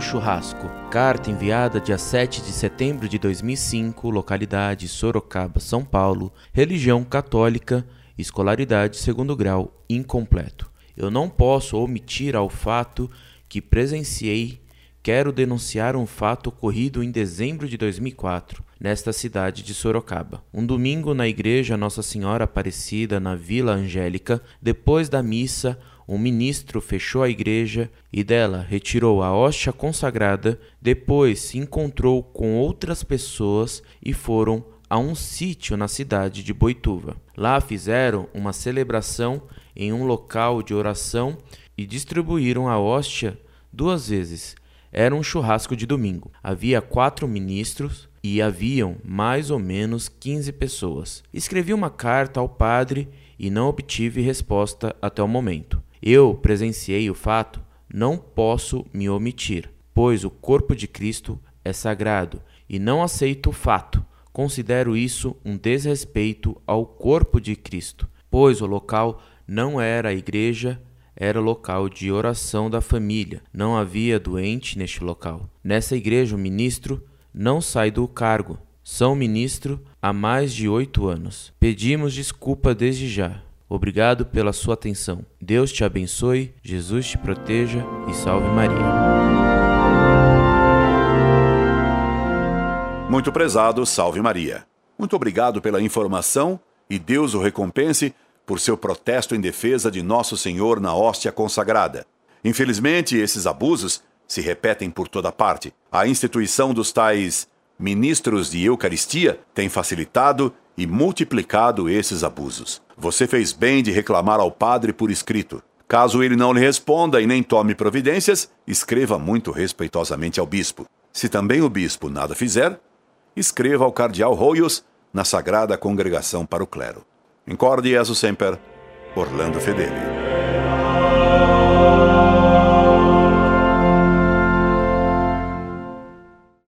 churrasco. Carta enviada dia 7 de setembro de 2005, localidade Sorocaba, São Paulo, religião católica, escolaridade segundo grau incompleto. Eu não posso omitir ao fato que presenciei quero denunciar um fato ocorrido em dezembro de 2004, nesta cidade de Sorocaba. Um domingo na igreja Nossa Senhora Aparecida, na Vila Angélica, depois da missa, um ministro fechou a igreja e dela retirou a hóstia consagrada, depois se encontrou com outras pessoas e foram a um sítio na cidade de Boituva. Lá fizeram uma celebração em um local de oração e distribuíram a hóstia duas vezes era um churrasco de domingo. Havia quatro ministros e haviam mais ou menos 15 pessoas. Escrevi uma carta ao padre e não obtive resposta até o momento. Eu presenciei o fato, não posso me omitir, pois o corpo de Cristo é sagrado e não aceito o fato. Considero isso um desrespeito ao corpo de Cristo, pois o local não era a igreja era local de oração da família. Não havia doente neste local. Nessa igreja, o ministro não sai do cargo. São ministro há mais de oito anos. Pedimos desculpa desde já. Obrigado pela sua atenção. Deus te abençoe, Jesus te proteja e salve Maria. Muito prezado, salve Maria. Muito obrigado pela informação e Deus o recompense por seu protesto em defesa de Nosso Senhor na hóstia consagrada. Infelizmente, esses abusos se repetem por toda parte. A instituição dos tais ministros de Eucaristia tem facilitado e multiplicado esses abusos. Você fez bem de reclamar ao padre por escrito. Caso ele não lhe responda e nem tome providências, escreva muito respeitosamente ao bispo. Se também o bispo nada fizer, escreva ao cardeal Roios na Sagrada Congregação para o Clero. Incorde Jesus Semper, Orlando Fedeli.